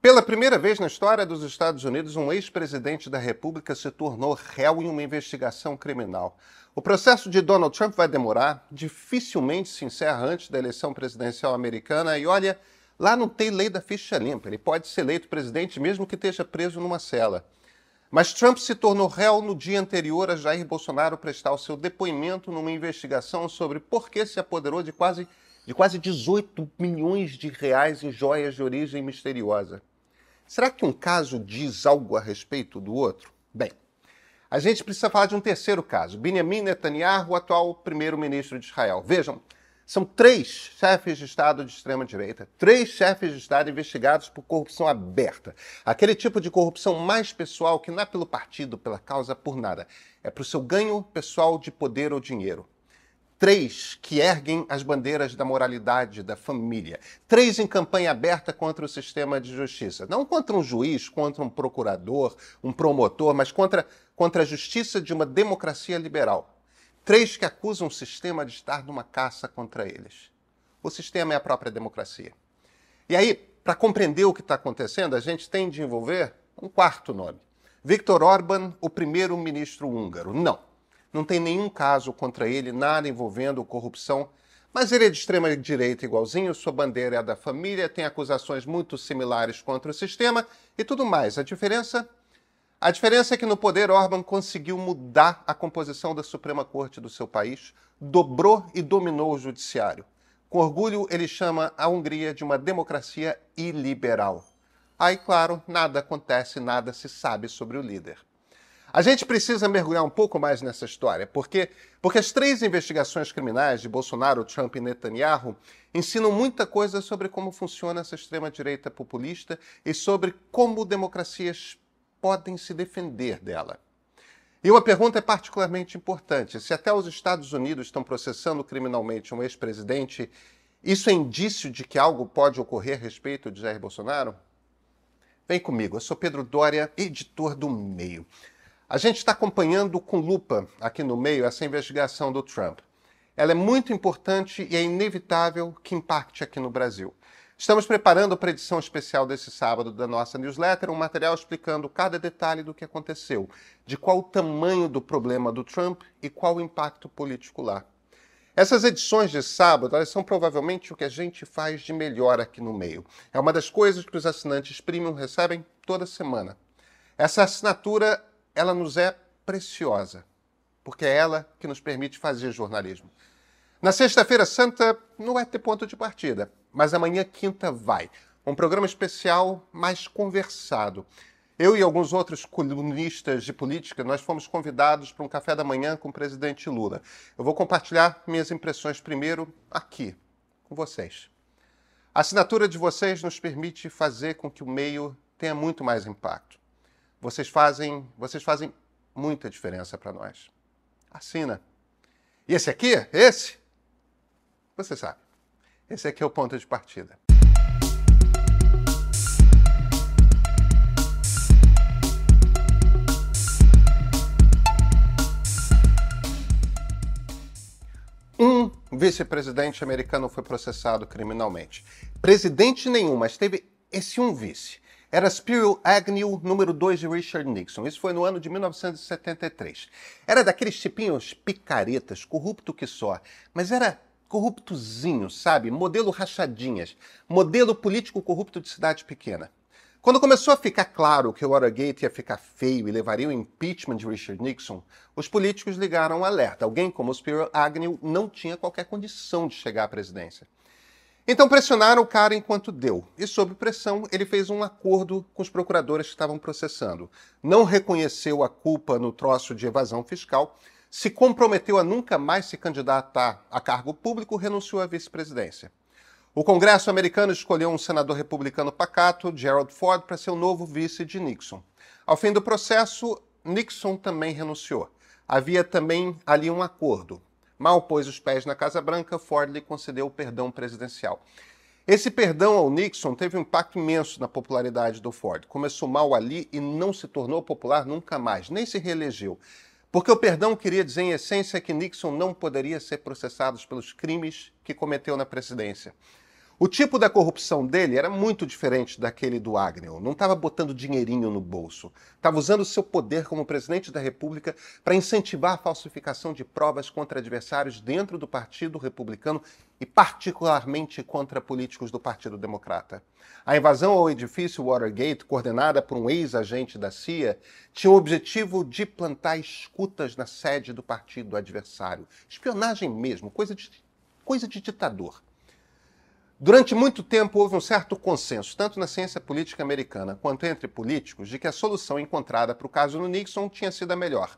Pela primeira vez na história dos Estados Unidos, um ex-presidente da República se tornou réu em uma investigação criminal. O processo de Donald Trump vai demorar, dificilmente se encerra antes da eleição presidencial americana e olha, lá não tem lei da ficha limpa. Ele pode ser eleito presidente mesmo que esteja preso numa cela. Mas Trump se tornou réu no dia anterior a Jair Bolsonaro prestar o seu depoimento numa investigação sobre por que se apoderou de quase, de quase 18 milhões de reais em joias de origem misteriosa. Será que um caso diz algo a respeito do outro? Bem, a gente precisa falar de um terceiro caso. Benjamin Netanyahu, o atual primeiro-ministro de Israel. Vejam, são três chefes de Estado de extrema-direita, três chefes de Estado investigados por corrupção aberta. Aquele tipo de corrupção mais pessoal que não é pelo partido, pela causa, por nada. É para o seu ganho pessoal de poder ou dinheiro. Três que erguem as bandeiras da moralidade, da família. Três em campanha aberta contra o sistema de justiça. Não contra um juiz, contra um procurador, um promotor, mas contra, contra a justiça de uma democracia liberal. Três que acusam o sistema de estar numa caça contra eles. O sistema é a própria democracia. E aí, para compreender o que está acontecendo, a gente tem de envolver um quarto nome. Viktor Orban, o primeiro-ministro húngaro. Não não tem nenhum caso contra ele, nada envolvendo corrupção. Mas ele é de extrema direita igualzinho, sua bandeira é da família, tem acusações muito similares contra o sistema e tudo mais. A diferença a diferença é que no poder Orban conseguiu mudar a composição da Suprema Corte do seu país, dobrou e dominou o judiciário. Com orgulho, ele chama a Hungria de uma democracia iliberal. Aí, claro, nada acontece, nada se sabe sobre o líder. A gente precisa mergulhar um pouco mais nessa história, porque, porque as três investigações criminais de Bolsonaro, Trump e Netanyahu ensinam muita coisa sobre como funciona essa extrema-direita populista e sobre como democracias podem se defender dela. E uma pergunta é particularmente importante: se até os Estados Unidos estão processando criminalmente um ex-presidente, isso é indício de que algo pode ocorrer a respeito de Jair Bolsonaro? Vem comigo, eu sou Pedro Dória, editor do Meio. A gente está acompanhando com lupa aqui no meio essa investigação do Trump. Ela é muito importante e é inevitável que impacte aqui no Brasil. Estamos preparando para a edição especial desse sábado da nossa newsletter um material explicando cada detalhe do que aconteceu, de qual o tamanho do problema do Trump e qual o impacto político lá. Essas edições de sábado elas são provavelmente o que a gente faz de melhor aqui no meio. É uma das coisas que os assinantes premium recebem toda semana. Essa assinatura ela nos é preciosa, porque é ela que nos permite fazer jornalismo. Na Sexta-feira Santa não vai ter ponto de partida, mas amanhã, quinta, vai. Um programa especial mais conversado. Eu e alguns outros colunistas de política, nós fomos convidados para um café da manhã com o presidente Lula. Eu vou compartilhar minhas impressões primeiro aqui, com vocês. A assinatura de vocês nos permite fazer com que o meio tenha muito mais impacto. Vocês fazem, vocês fazem muita diferença para nós. Assina. E esse aqui, esse, você sabe. Esse aqui é o ponto de partida. Um vice-presidente americano foi processado criminalmente. Presidente nenhum, mas teve esse um vice era Spiro Agnew, número 2 de Richard Nixon. Isso foi no ano de 1973. Era daqueles tipinhos picaretas, corrupto que só, mas era corruptozinho, sabe? Modelo rachadinhas, modelo político corrupto de cidade pequena. Quando começou a ficar claro que o Watergate ia ficar feio e levaria o impeachment de Richard Nixon, os políticos ligaram um alerta. Alguém como Spiro Agnew não tinha qualquer condição de chegar à presidência. Então pressionaram o cara enquanto deu. E sob pressão, ele fez um acordo com os procuradores que estavam processando. Não reconheceu a culpa no troço de evasão fiscal, se comprometeu a nunca mais se candidatar a cargo público, renunciou à vice-presidência. O Congresso americano escolheu um senador republicano pacato, Gerald Ford, para ser o novo vice de Nixon. Ao fim do processo, Nixon também renunciou. Havia também ali um acordo. Mal pôs os pés na Casa Branca, Ford lhe concedeu o perdão presidencial. Esse perdão ao Nixon teve um impacto imenso na popularidade do Ford. Começou mal ali e não se tornou popular nunca mais, nem se reelegeu. Porque o perdão queria dizer, em essência, que Nixon não poderia ser processado pelos crimes que cometeu na presidência. O tipo da corrupção dele era muito diferente daquele do Agnew. Não estava botando dinheirinho no bolso. Estava usando seu poder como presidente da República para incentivar a falsificação de provas contra adversários dentro do Partido Republicano e, particularmente, contra políticos do Partido Democrata. A invasão ao edifício Watergate, coordenada por um ex-agente da CIA, tinha o objetivo de plantar escutas na sede do partido adversário. Espionagem mesmo, coisa de, coisa de ditador. Durante muito tempo houve um certo consenso, tanto na ciência política americana quanto entre políticos, de que a solução encontrada para o caso do Nixon tinha sido a melhor.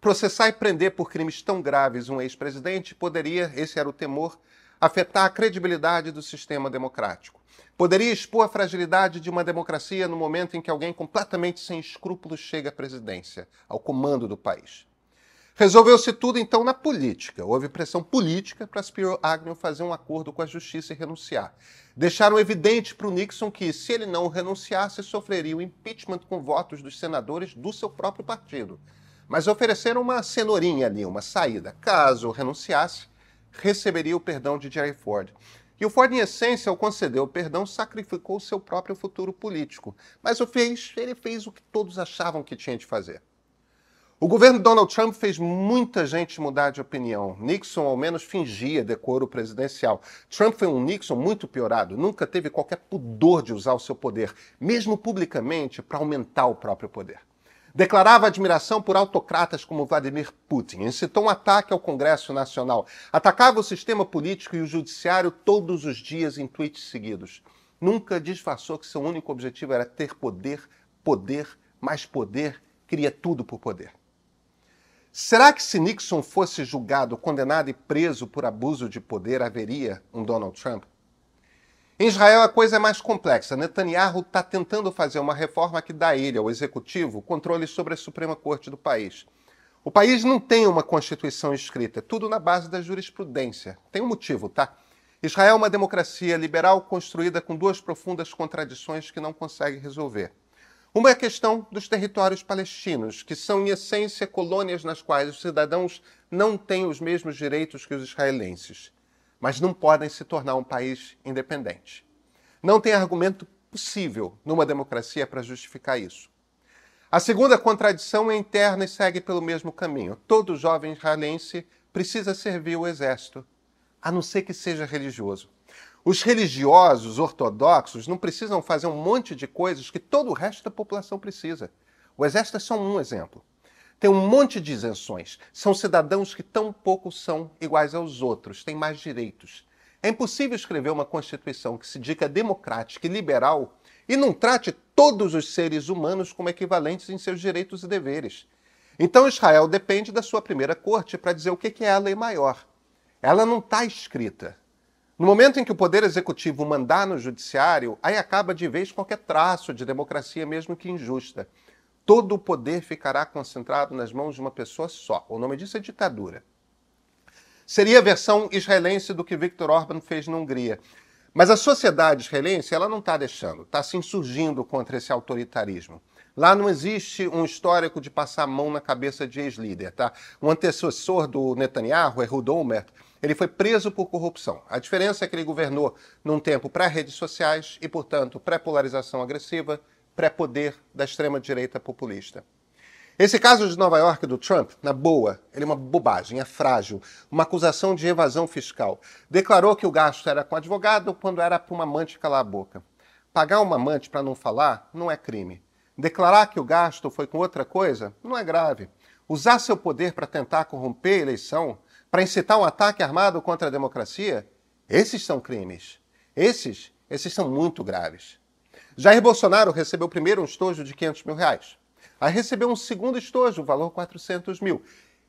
Processar e prender por crimes tão graves um ex-presidente poderia, esse era o temor, afetar a credibilidade do sistema democrático. Poderia expor a fragilidade de uma democracia no momento em que alguém completamente sem escrúpulos chega à presidência, ao comando do país. Resolveu-se tudo então na política. Houve pressão política para Spiro Agnew fazer um acordo com a justiça e renunciar. Deixaram evidente para o Nixon que, se ele não renunciasse, sofreria o impeachment com votos dos senadores do seu próprio partido. Mas ofereceram uma cenourinha ali, uma saída. Caso renunciasse, receberia o perdão de Jerry Ford. E o Ford, em essência, ao conceder o perdão, sacrificou o seu próprio futuro político. Mas o fez, ele fez o que todos achavam que tinha de fazer. O governo Donald Trump fez muita gente mudar de opinião. Nixon, ao menos, fingia decoro presidencial. Trump foi um Nixon muito piorado, nunca teve qualquer pudor de usar o seu poder, mesmo publicamente, para aumentar o próprio poder. Declarava admiração por autocratas como Vladimir Putin, incitou um ataque ao Congresso Nacional, atacava o sistema político e o judiciário todos os dias em tweets seguidos. Nunca disfarçou que seu único objetivo era ter poder, poder, mais poder, queria tudo por poder. Será que se Nixon fosse julgado, condenado e preso por abuso de poder, haveria um Donald Trump? Em Israel a coisa é mais complexa. Netanyahu está tentando fazer uma reforma que dá a ele, ao executivo, controle sobre a Suprema Corte do país. O país não tem uma constituição escrita, é tudo na base da jurisprudência. Tem um motivo, tá? Israel é uma democracia liberal construída com duas profundas contradições que não consegue resolver. Uma é a questão dos territórios palestinos, que são, em essência, colônias nas quais os cidadãos não têm os mesmos direitos que os israelenses, mas não podem se tornar um país independente. Não tem argumento possível numa democracia para justificar isso. A segunda contradição é interna e segue pelo mesmo caminho. Todo jovem israelense precisa servir o exército, a não ser que seja religioso. Os religiosos ortodoxos não precisam fazer um monte de coisas que todo o resto da população precisa. O exército é só um exemplo. Tem um monte de isenções. São cidadãos que tão pouco são iguais aos outros, têm mais direitos. É impossível escrever uma Constituição que se diga democrática e liberal e não trate todos os seres humanos como equivalentes em seus direitos e deveres. Então Israel depende da sua primeira corte para dizer o que é a lei maior. Ela não está escrita. No momento em que o poder executivo mandar no judiciário, aí acaba de vez qualquer traço de democracia, mesmo que injusta. Todo o poder ficará concentrado nas mãos de uma pessoa só. O nome disso é ditadura. Seria a versão israelense do que Viktor Orban fez na Hungria. Mas a sociedade israelense ela não está deixando, está se insurgindo contra esse autoritarismo. Lá não existe um histórico de passar a mão na cabeça de ex-líder. Tá? O antecessor do Netanyahu, Ehud Olmert, ele foi preso por corrupção. A diferença é que ele governou num tempo pré-redes sociais e, portanto, pré-polarização agressiva, pré-poder da extrema-direita populista. Esse caso de Nova York do Trump, na boa, ele é uma bobagem, é frágil, uma acusação de evasão fiscal. Declarou que o gasto era com advogado quando era para uma amante calar a boca. Pagar uma amante para não falar não é crime. Declarar que o gasto foi com outra coisa não é grave. Usar seu poder para tentar corromper a eleição para incitar um ataque armado contra a democracia, esses são crimes. Esses, esses são muito graves. Jair Bolsonaro recebeu primeiro um estojo de 500 mil reais. Aí recebeu um segundo estojo, valor 400 mil.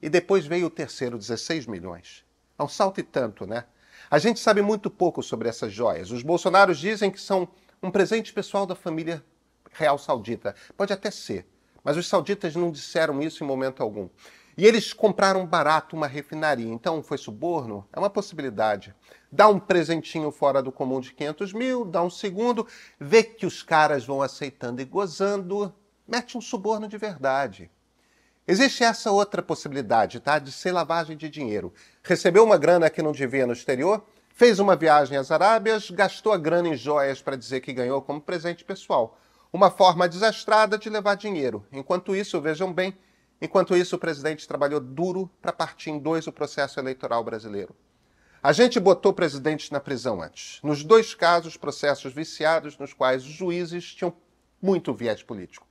E depois veio o terceiro, 16 milhões. É um salto e tanto, né? A gente sabe muito pouco sobre essas joias. Os bolsonaros dizem que são um presente pessoal da família real saudita. Pode até ser, mas os sauditas não disseram isso em momento algum. E eles compraram barato uma refinaria. Então, foi suborno? É uma possibilidade. Dá um presentinho fora do comum de 500 mil, dá um segundo, vê que os caras vão aceitando e gozando, mete um suborno de verdade. Existe essa outra possibilidade, tá? De ser lavagem de dinheiro. Recebeu uma grana que não devia no exterior, Fez uma viagem às Arábias, gastou a grana em joias para dizer que ganhou como presente pessoal. Uma forma desastrada de levar dinheiro. Enquanto isso, vejam bem, enquanto isso o presidente trabalhou duro para partir em dois o processo eleitoral brasileiro. A gente botou presidentes na prisão antes. Nos dois casos, processos viciados nos quais os juízes tinham muito viés político.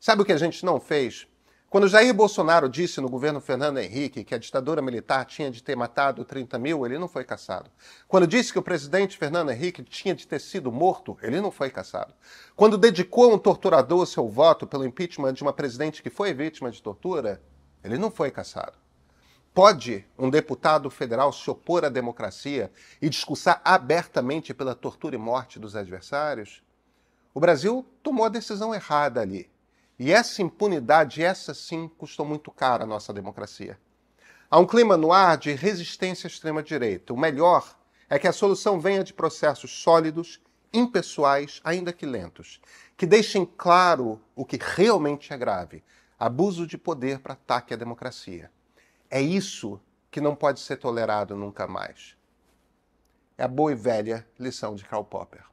Sabe o que a gente não fez? Quando Jair Bolsonaro disse no governo Fernando Henrique que a ditadura militar tinha de ter matado 30 mil, ele não foi caçado. Quando disse que o presidente Fernando Henrique tinha de ter sido morto, ele não foi caçado. Quando dedicou a um torturador seu voto pelo impeachment de uma presidente que foi vítima de tortura, ele não foi caçado. Pode um deputado federal se opor à democracia e discursar abertamente pela tortura e morte dos adversários? O Brasil tomou a decisão errada ali. E essa impunidade, essa sim, custou muito caro à nossa democracia. Há um clima no ar de resistência à extrema-direita. O melhor é que a solução venha de processos sólidos, impessoais, ainda que lentos, que deixem claro o que realmente é grave: abuso de poder para ataque à democracia. É isso que não pode ser tolerado nunca mais. É a boa e velha lição de Karl Popper.